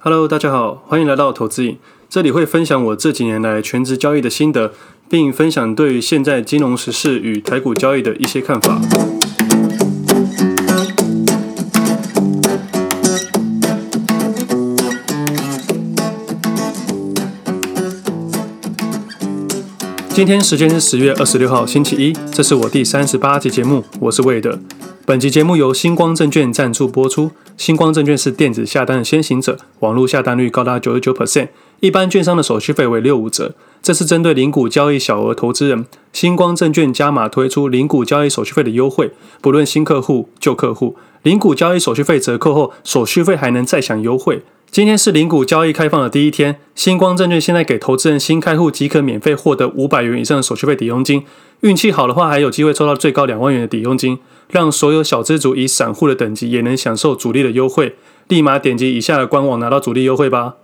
Hello，大家好，欢迎来到投资影。这里会分享我这几年来全职交易的心得，并分享对现在金融时事与台股交易的一些看法。今天时间是十月二十六号星期一，这是我第三十八集节目，我是魏德。本集节目由星光证券赞助播出。星光证券是电子下单的先行者，网络下单率高达九十九 percent，一般券商的手续费为六五折。这是针对零股交易小额投资人，星光证券加码推出零股交易手续费的优惠，不论新客户、旧客户，零股交易手续费折扣后，手续费还能再享优惠。今天是零股交易开放的第一天，星光证券现在给投资人新开户即可免费获得五百元以上的手续费抵佣金，运气好的话还有机会抽到最高两万元的抵佣金，让所有小资族以散户的等级也能享受主力的优惠。立马点击以下的官网拿到主力优惠吧。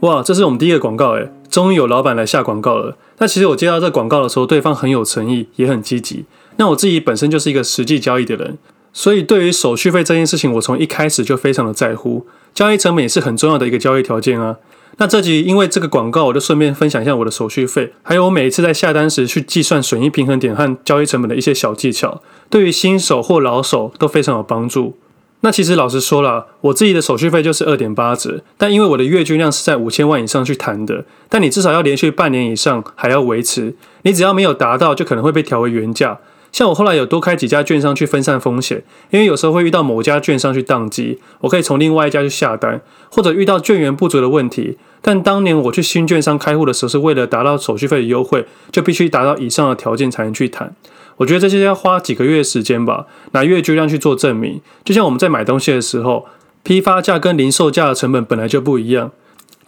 哇，这是我们第一个广告诶，终于有老板来下广告了。那其实我接到这广告的时候，对方很有诚意，也很积极。那我自己本身就是一个实际交易的人，所以对于手续费这件事情，我从一开始就非常的在乎。交易成本也是很重要的一个交易条件啊。那这集因为这个广告，我就顺便分享一下我的手续费，还有我每一次在下单时去计算损益平衡点和交易成本的一些小技巧，对于新手或老手都非常有帮助。那其实老实说了，我自己的手续费就是二点八折，但因为我的月均量是在五千万以上去谈的，但你至少要连续半年以上还要维持，你只要没有达到，就可能会被调为原价。像我后来有多开几家券商去分散风险，因为有时候会遇到某家券商去宕机，我可以从另外一家去下单，或者遇到券源不足的问题。但当年我去新券商开户的时候，是为了达到手续费的优惠，就必须达到以上的条件才能去谈。我觉得这些要花几个月时间吧，拿月均量去做证明。就像我们在买东西的时候，批发价跟零售价的成本本来就不一样。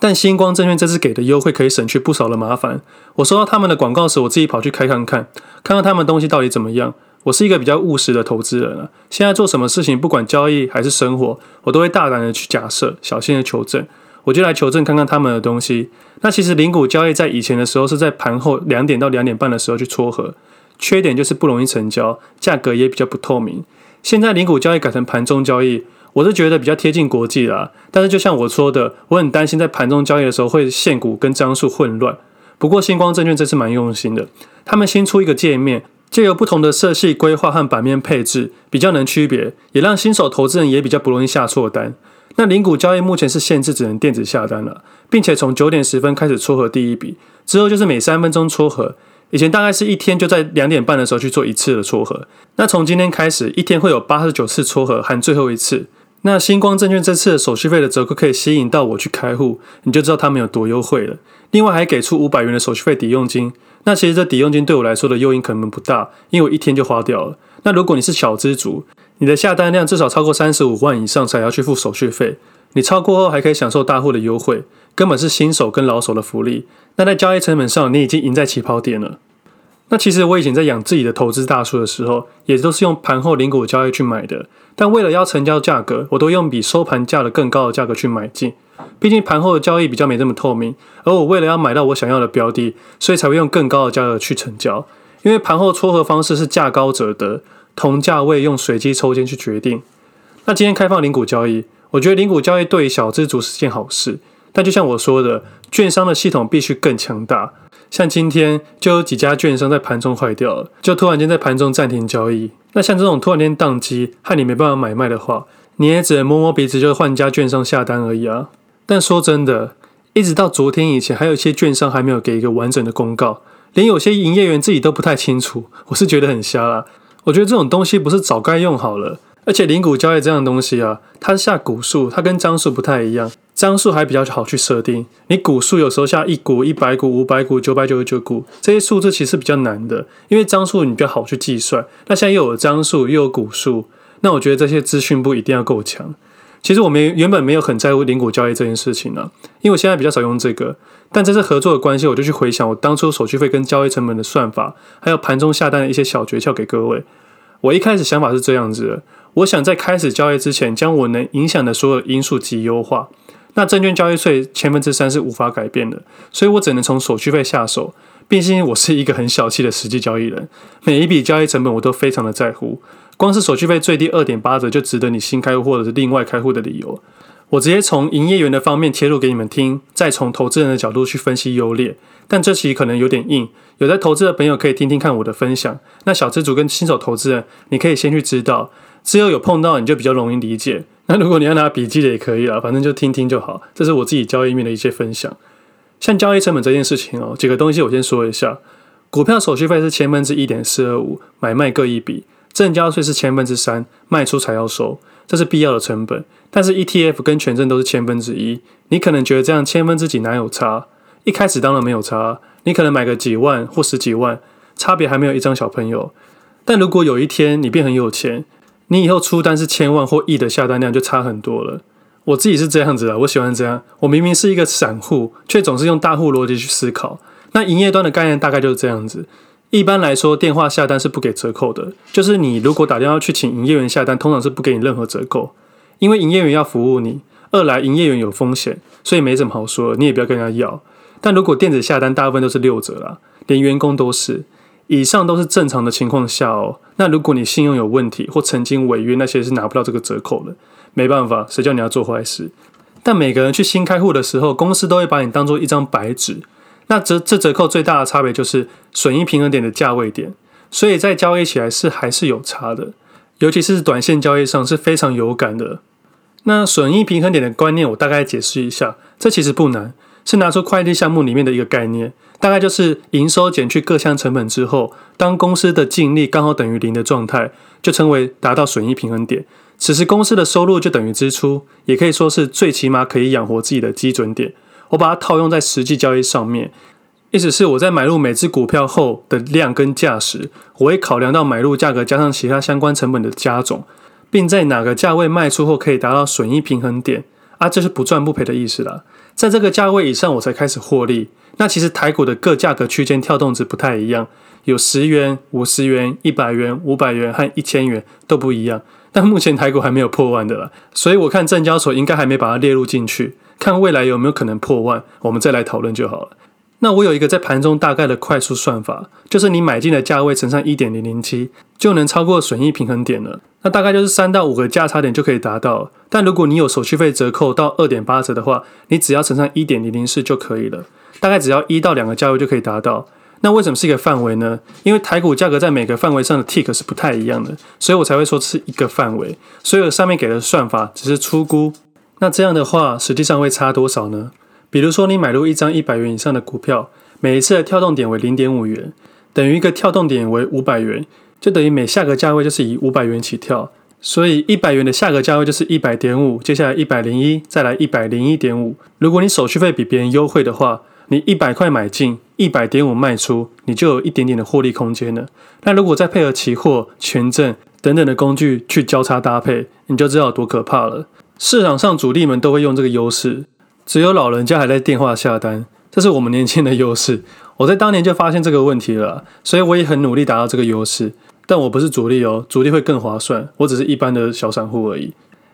但星光证券这次给的优惠可以省去不少的麻烦。我收到他们的广告时，我自己跑去开看看，看看他们东西到底怎么样。我是一个比较务实的投资人啊，现在做什么事情，不管交易还是生活，我都会大胆的去假设，小心的求证。我就来求证看看他们的东西。那其实零股交易在以前的时候是在盘后两点到两点半的时候去撮合。缺点就是不容易成交，价格也比较不透明。现在零股交易改成盘中交易，我是觉得比较贴近国际啦。但是就像我说的，我很担心在盘中交易的时候会限股跟张数混乱。不过新光证券这次蛮用心的，他们新出一个界面，借由不同的色系规划和版面配置，比较能区别，也让新手投资人也比较不容易下错单。那零股交易目前是限制只能电子下单了，并且从九点十分开始撮合第一笔，之后就是每三分钟撮合。以前大概是一天就在两点半的时候去做一次的撮合，那从今天开始一天会有八十九次撮合，含最后一次。那星光证券这次的手续费的折扣可以吸引到我去开户，你就知道他们有多优惠了。另外还给出五百元的手续费抵用金，那其实这抵用金对我来说的诱因可能不大，因为我一天就花掉了。那如果你是小资族，你的下单量至少超过三十五万以上才要去付手续费，你超过后还可以享受大户的优惠。根本是新手跟老手的福利。那在交易成本上，你已经赢在起跑点了。那其实我以前在养自己的投资大树的时候，也都是用盘后零股交易去买的。但为了要成交价格，我都用比收盘价的更高的价格去买进。毕竟盘后的交易比较没这么透明，而我为了要买到我想要的标的，所以才会用更高的价格去成交。因为盘后撮合方式是价高者得，同价位用随机抽签去决定。那今天开放零股交易，我觉得零股交易对于小资族是件好事。但就像我说的，券商的系统必须更强大。像今天就有几家券商在盘中坏掉了，就突然间在盘中暂停交易。那像这种突然间宕机，害你没办法买卖的话，你也只能摸摸鼻子，就换家券商下单而已啊。但说真的，一直到昨天以前，还有一些券商还没有给一个完整的公告，连有些营业员自己都不太清楚。我是觉得很瞎啦。我觉得这种东西不是早该用好了。而且零股交易这样的东西啊，它下股数，它跟张数不太一样，张数还比较好去设定。你股数有时候下一股、一百股、五百股、九百九十九股，这些数字其实比较难的，因为张数你比较好去计算。那现在又有张数又有股数，那我觉得这些资讯部一定要够强。其实我们原本没有很在乎零股交易这件事情呢、因为我现在比较少用这个。但这次合作的关系，我就去回想我当初手续费跟交易成本的算法，还有盘中下单的一些小诀窍给各位。我一开始想法是这样子的。我想在开始交易之前，将我能影响的所有因素及优化。那证券交易税千分之三是无法改变的，所以我只能从手续费下手，毕竟我是一个很小气的实际交易人，每一笔交易成本我都非常的在乎。光是手续费最低二点八折就值得你新开户或者是另外开户的理由。我直接从营业员的方面切入给你们听，再从投资人的角度去分析优劣。但这期可能有点硬，有在投资的朋友可以听听看我的分享。那小资族跟新手投资人，你可以先去知道，之后有碰到你就比较容易理解。那如果你要拿笔记的也可以啊，反正就听听就好。这是我自己交易面的一些分享。像交易成本这件事情哦，几个东西我先说一下。股票手续费是千分之一点四二五，买卖各一笔；证交税是千分之三，卖出才要收，这是必要的成本。但是 ETF 跟权证都是千分之一，你可能觉得这样千分之几哪有差？一开始当然没有差，你可能买个几万或十几万，差别还没有一张小朋友。但如果有一天你变很有钱，你以后出单是千万或亿的下单量就差很多了。我自己是这样子的，我喜欢这样。我明明是一个散户，却总是用大户逻辑去思考。那营业端的概念大概就是这样子。一般来说，电话下单是不给折扣的，就是你如果打电话去请营业员下单，通常是不给你任何折扣，因为营业员要服务你。二来，营业员有风险，所以没什么好说，你也不要跟人家要。但如果电子下单，大部分都是六折啦，连员工都是。以上都是正常的情况下哦。那如果你信用有问题或曾经违约，那些是拿不到这个折扣的。没办法，谁叫你要做坏事？但每个人去新开户的时候，公司都会把你当做一张白纸。那折这折扣最大的差别就是损益平衡点的价位点，所以在交易起来是还是有差的，尤其是短线交易上是非常有感的。那损益平衡点的观念，我大概解释一下，这其实不难，是拿出会计项目里面的一个概念，大概就是营收减去各项成本之后，当公司的净利刚好等于零的状态，就称为达到损益平衡点。此时公司的收入就等于支出，也可以说是最起码可以养活自己的基准点。我把它套用在实际交易上面，意思是我在买入每只股票后的量跟价时，我会考量到买入价格加上其他相关成本的加总，并在哪个价位卖出后可以达到损益平衡点啊，就是不赚不赔的意思啦。在这个价位以上我才开始获利。那其实台股的各价格区间跳动值不太一样，有十元、五十元、一百元、五百元和一千元都不一样。但目前台股还没有破万的了，所以我看证交所应该还没把它列入进去。看未来有没有可能破万，我们再来讨论就好了。那我有一个在盘中大概的快速算法，就是你买进的价位乘上一点零零七，就能超过损益平衡点了。那大概就是三到五个价差点就可以达到。但如果你有手续费折扣到二点八折的话，你只要乘上一点零零四就可以了。大概只要一到两个价位就可以达到。那为什么是一个范围呢？因为台股价格在每个范围上的 tick 是不太一样的，所以我才会说是一个范围。所以上面给的算法只是初估。那这样的话，实际上会差多少呢？比如说你买入一张一百元以上的股票，每一次的跳动点为零点五元，等于一个跳动点为五百元，就等于每下个价位就是以五百元起跳。所以一百元的下个价位就是一百点五，接下来一百零一，再来一百零一点五。如果你手续费比别人优惠的话，你一百块买进，一百点五卖出，你就有一点点的获利空间了。那如果再配合期货、权证等等的工具去交叉搭配，你就知道有多可怕了。市场上主力们都会用这个优势，只有老人家还在电话下单，这是我们年轻的优势。我在当年就发现这个问题了，所以我也很努力达到这个优势。但我不是主力哦，主力会更划算，我只是一般的小散户而已。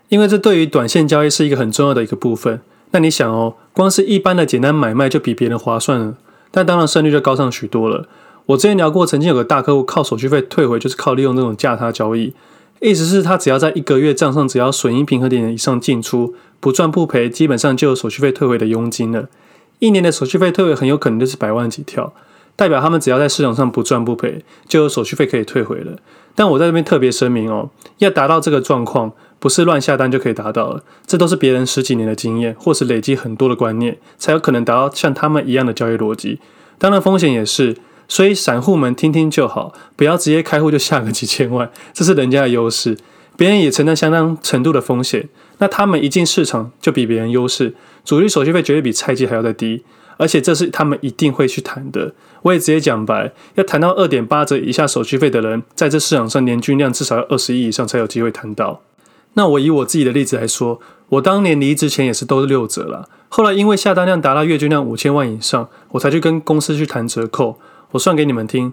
因为这对于短线交易是一个很重要的一个部分。那你想哦，光是一般的简单买卖就比别人划算了，但当然胜率就高上许多了。我之前聊过，曾经有个大客户靠手续费退回，就是靠利用这种价差交易，意思是他只要在一个月账上只要损益平衡点以上进出，不赚不赔，基本上就有手续费退回的佣金了。一年的手续费退回很有可能就是百万几跳，代表他们只要在市场上不赚不赔，就有手续费可以退回了。但我在这边特别声明哦，要达到这个状况。不是乱下单就可以达到了，这都是别人十几年的经验，或是累积很多的观念，才有可能达到像他们一样的交易逻辑。当然风险也是，所以散户们听听就好，不要直接开户就下个几千万，这是人家的优势，别人也承担相当程度的风险。那他们一进市场就比别人优势，主力手续费绝对比菜鸡还要再低，而且这是他们一定会去谈的。我也直接讲白，要谈到二点八折以下手续费的人，在这市场上年均量至少要二十亿以上才有机会谈到。那我以我自己的例子来说，我当年离职前也是都是六折了。后来因为下单量达到月均量五千万以上，我才去跟公司去谈折扣。我算给你们听，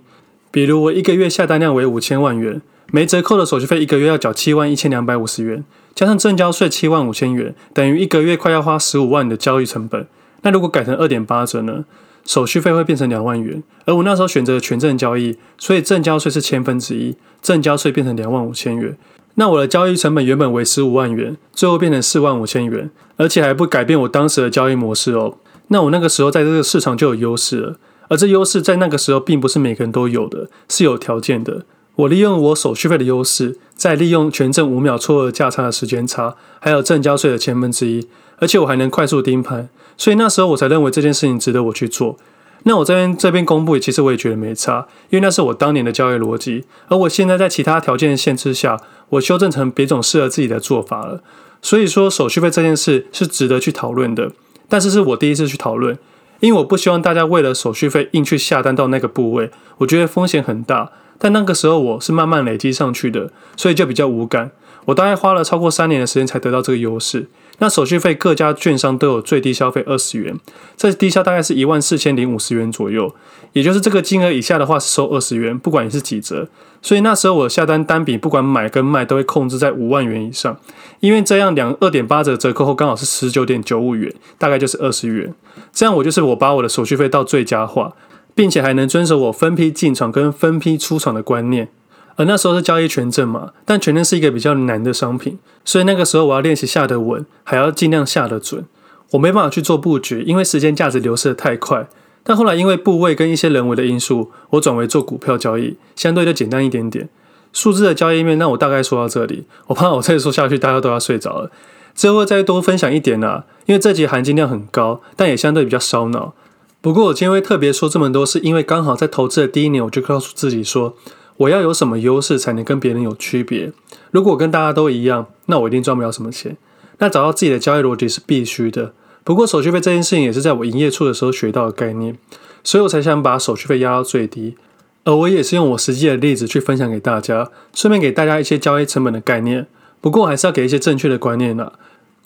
比如我一个月下单量为五千万元，没折扣的手续费一个月要缴七万一千两百五十元，加上证交税七万五千元，等于一个月快要花十五万的交易成本。那如果改成二点八折呢？手续费会变成两万元。而我那时候选择了权证交易，所以证交税是千分之一，证交税变成两万五千元。那我的交易成本原本为十五万元，最后变成四万五千元，而且还不改变我当时的交易模式哦。那我那个时候在这个市场就有优势了，而这优势在那个时候并不是每个人都有的，是有条件的。我利用我手续费的优势，再利用权证五秒撮合价差的时间差，还有正交税的千分之一，而且我还能快速盯盘，所以那时候我才认为这件事情值得我去做。那我这边这边公布，其实我也觉得没差，因为那是我当年的交易逻辑，而我现在在其他条件限制下，我修正成别种适合自己的做法了。所以说手续费这件事是值得去讨论的，但是是我第一次去讨论，因为我不希望大家为了手续费硬去下单到那个部位，我觉得风险很大。但那个时候我是慢慢累积上去的，所以就比较无感。我大概花了超过三年的时间才得到这个优势。那手续费各家券商都有最低消费二十元，这低消大概是一万四千零五十元左右，也就是这个金额以下的话是收二十元，不管你是几折。所以那时候我下单单笔不管买跟卖都会控制在五万元以上，因为这样两二点八折折扣后刚好是十九点九五元，大概就是二十元。这样我就是我把我的手续费到最佳化。并且还能遵守我分批进场跟分批出场的观念，而那时候是交易权证嘛，但权证是一个比较难的商品，所以那个时候我要练习下得稳，还要尽量下得准。我没办法去做布局，因为时间价值流失得太快。但后来因为部位跟一些人为的因素，我转为做股票交易，相对就简单一点点。数字的交易面，那我大概说到这里，我怕我再说下去大家都要睡着了。之后再多分享一点啊，因为这集含金量很高，但也相对比较烧脑。不过我今天会特别说这么多，是因为刚好在投资的第一年，我就告诉自己说，我要有什么优势才能跟别人有区别。如果跟大家都一样，那我一定赚不了什么钱。那找到自己的交易逻辑是必须的。不过手续费这件事情也是在我营业处的时候学到的概念，所以我才想把手续费压到最低。而我也是用我实际的例子去分享给大家，顺便给大家一些交易成本的概念。不过还是要给一些正确的观念啦。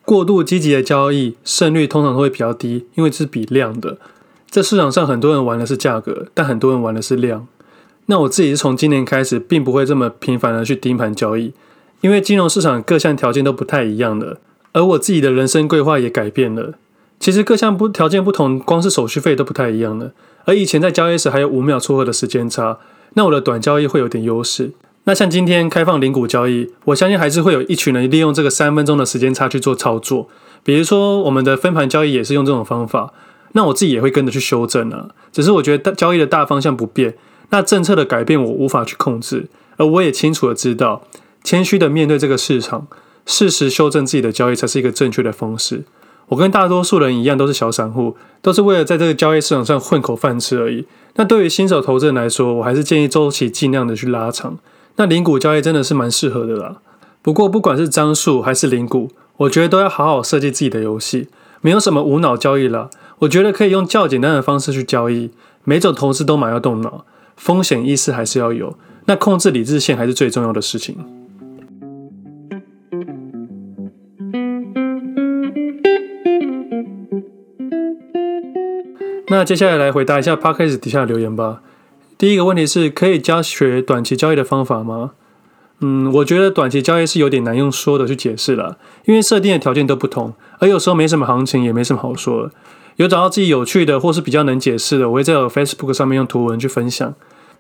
过度积极的交易胜率通常都会比较低，因为这是比量的。在市场上很多人玩的是价格，但很多人玩的是量。那我自己是从今年开始，并不会这么频繁的去盯盘交易，因为金融市场各项条件都不太一样了，而我自己的人生规划也改变了。其实各项不条件不同，光是手续费都不太一样了。而以前在交易时还有五秒撮合的时间差，那我的短交易会有点优势。那像今天开放零股交易，我相信还是会有一群人利用这个三分钟的时间差去做操作。比如说我们的分盘交易也是用这种方法。那我自己也会跟着去修正啊，只是我觉得交易的大方向不变，那政策的改变我无法去控制，而我也清楚的知道，谦虚的面对这个市场，适时修正自己的交易才是一个正确的方式。我跟大多数人一样，都是小散户，都是为了在这个交易市场上混口饭吃而已。那对于新手投资人来说，我还是建议周期尽量的去拉长。那零股交易真的是蛮适合的啦。不过不管是张数还是零股，我觉得都要好好设计自己的游戏，没有什么无脑交易啦。我觉得可以用较简单的方式去交易，每种投资都蛮要动脑，风险意识还是要有，那控制理智线还是最重要的事情。那接下来来回答一下 Podcast 底下的留言吧。第一个问题是可以教学短期交易的方法吗？嗯，我觉得短期交易是有点难用说的去解释了，因为设定的条件都不同，而有时候没什么行情，也没什么好说的。有找到自己有趣的或是比较能解释的，我会在我 Facebook 上面用图文去分享。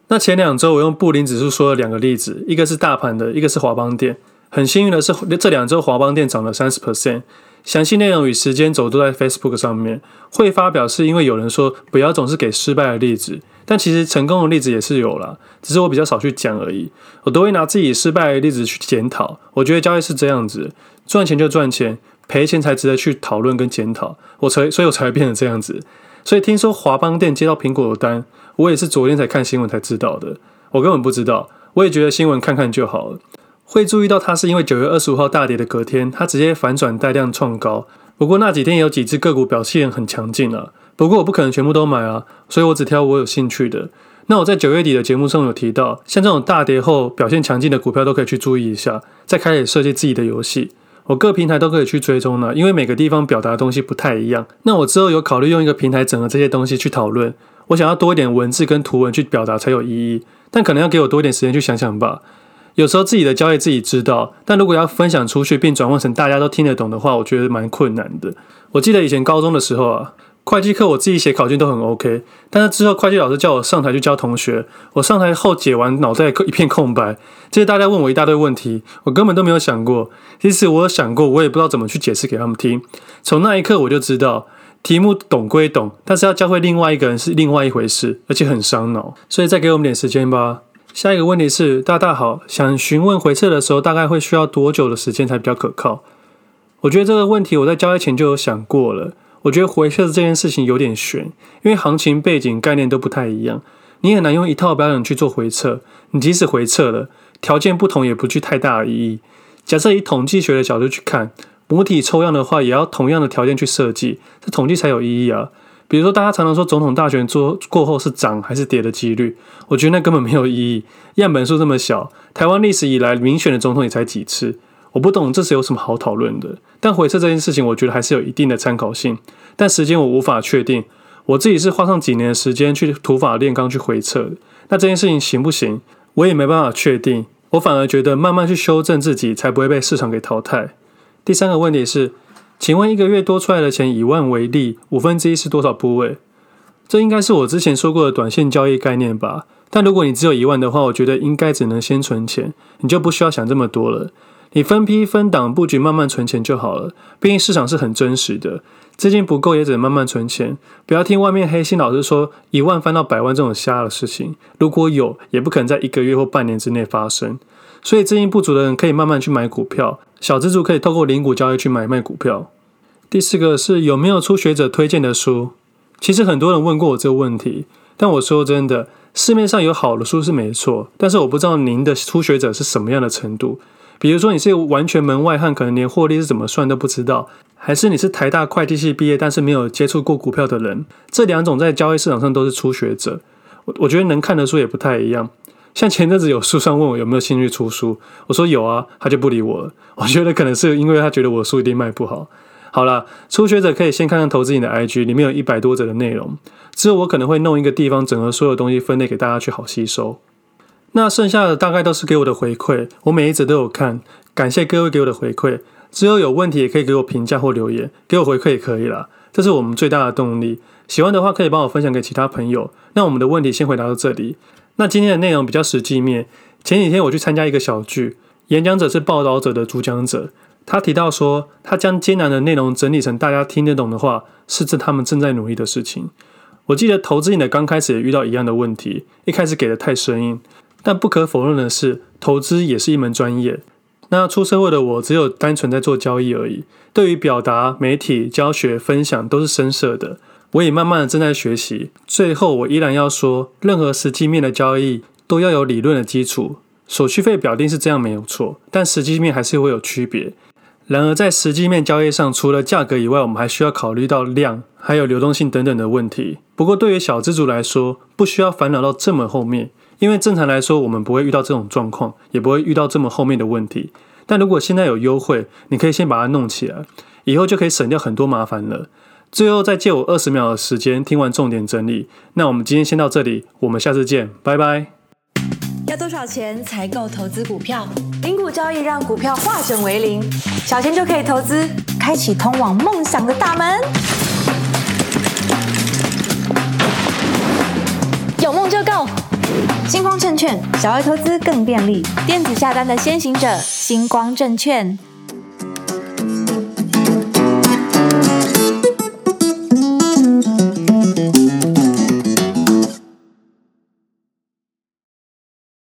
那前两周我用布林指数说了两个例子，一个是大盘的，一个是华邦电。很幸运的是，这两周华邦电涨了三十 percent。详细内容与时间轴都在 Facebook 上面。会发表是因为有人说不要总是给失败的例子，但其实成功的例子也是有啦，只是我比较少去讲而已。我都会拿自己失败的例子去检讨。我觉得交易是这样子，赚钱就赚钱。赔钱才值得去讨论跟检讨，我才所以我才会变成这样子。所以听说华邦店接到苹果的单，我也是昨天才看新闻才知道的。我根本不知道，我也觉得新闻看看就好了。会注意到它是因为九月二十五号大跌的隔天，它直接反转带量创高。不过那几天也有几只个股表现很强劲啊。不过我不可能全部都买啊，所以我只挑我有兴趣的。那我在九月底的节目中有提到，像这种大跌后表现强劲的股票都可以去注意一下，再开始设计自己的游戏。我各平台都可以去追踪呢，因为每个地方表达的东西不太一样。那我之后有考虑用一个平台整合这些东西去讨论。我想要多一点文字跟图文去表达才有意义，但可能要给我多一点时间去想想吧。有时候自己的交易自己知道，但如果要分享出去并转换成大家都听得懂的话，我觉得蛮困难的。我记得以前高中的时候啊，会计课我自己写考卷都很 OK，但是之后会计老师叫我上台去教同学，我上台后解完脑袋一片空白，接着大家问我一大堆问题，我根本都没有想过。其实我有想过，我也不知道怎么去解释给他们听。从那一刻我就知道，题目懂归懂，但是要教会另外一个人是另外一回事，而且很伤脑。所以再给我们点时间吧。下一个问题是，大大好，想询问回测的时候大概会需要多久的时间才比较可靠？我觉得这个问题我在交易前就有想过了。我觉得回测这件事情有点悬，因为行情背景概念都不太一样，你很难用一套标准去做回测。你即使回测了，条件不同也不具太大的意义。假设以统计学的角度去看，母体抽样的话，也要同样的条件去设计，这统计才有意义啊。比如说，大家常常说总统大选做过后是涨还是跌的几率，我觉得那根本没有意义。样本数这么小，台湾历史以来民选的总统也才几次。我不懂这是有什么好讨论的，但回撤这件事情，我觉得还是有一定的参考性。但时间我无法确定，我自己是花上几年的时间去土法炼钢去回撤。那这件事情行不行，我也没办法确定。我反而觉得慢慢去修正自己，才不会被市场给淘汰。第三个问题是，请问一个月多出来的钱，以万为例，五分之一是多少部位？这应该是我之前说过的短线交易概念吧？但如果你只有一万的话，我觉得应该只能先存钱，你就不需要想这么多了。你分批分档布局，慢慢存钱就好了。毕竟市场是很真实的，资金不够也只能慢慢存钱。不要听外面黑心老师说一万翻到百万这种瞎的事情，如果有，也不可能在一个月或半年之内发生。所以资金不足的人可以慢慢去买股票，小资族可以透过零股交易去买卖股票。第四个是有没有初学者推荐的书？其实很多人问过我这个问题，但我说真的，市面上有好的书是没错，但是我不知道您的初学者是什么样的程度。比如说你是完全门外汉，可能连获利是怎么算都不知道；还是你是台大会计系毕业，但是没有接触过股票的人，这两种在交易市场上都是初学者。我我觉得能看的书也不太一样。像前阵子有书商问我有没有兴趣出书，我说有啊，他就不理我了。我觉得可能是因为他觉得我的书一定卖不好。好啦，初学者可以先看看投资瘾的 IG，里面有一百多则的内容。之后我可能会弄一个地方整合所有东西分类给大家去好吸收。那剩下的大概都是给我的回馈，我每一则都有看，感谢各位给我的回馈。之后有问题也可以给我评价或留言，给我回馈也可以啦，这是我们最大的动力。喜欢的话可以帮我分享给其他朋友。那我们的问题先回答到这里。那今天的内容比较实际面。前几天我去参加一个小聚，演讲者是报道者的主讲者，他提到说，他将艰难的内容整理成大家听得懂的话，是这他们正在努力的事情。我记得投资瘾的刚开始也遇到一样的问题，一开始给的太生硬。但不可否认的是，投资也是一门专业。那出社会的我，只有单纯在做交易而已。对于表达、媒体、教学、分享，都是生涩的。我也慢慢的正在学习。最后，我依然要说，任何实际面的交易都要有理论的基础。手续费表定是这样没有错，但实际面还是会有区别。然而，在实际面交易上，除了价格以外，我们还需要考虑到量，还有流动性等等的问题。不过，对于小资族来说，不需要烦恼到这么后面。因为正常来说，我们不会遇到这种状况，也不会遇到这么后面的问题。但如果现在有优惠，你可以先把它弄起来，以后就可以省掉很多麻烦了。最后再借我二十秒的时间，听完重点整理。那我们今天先到这里，我们下次见，拜拜。要多少钱才够投资股票？零股交易让股票化整为零，小钱就可以投资，开启通往梦想的大门。有梦就够。星光证券，小额投资更便利。电子下单的先行者，星光证券。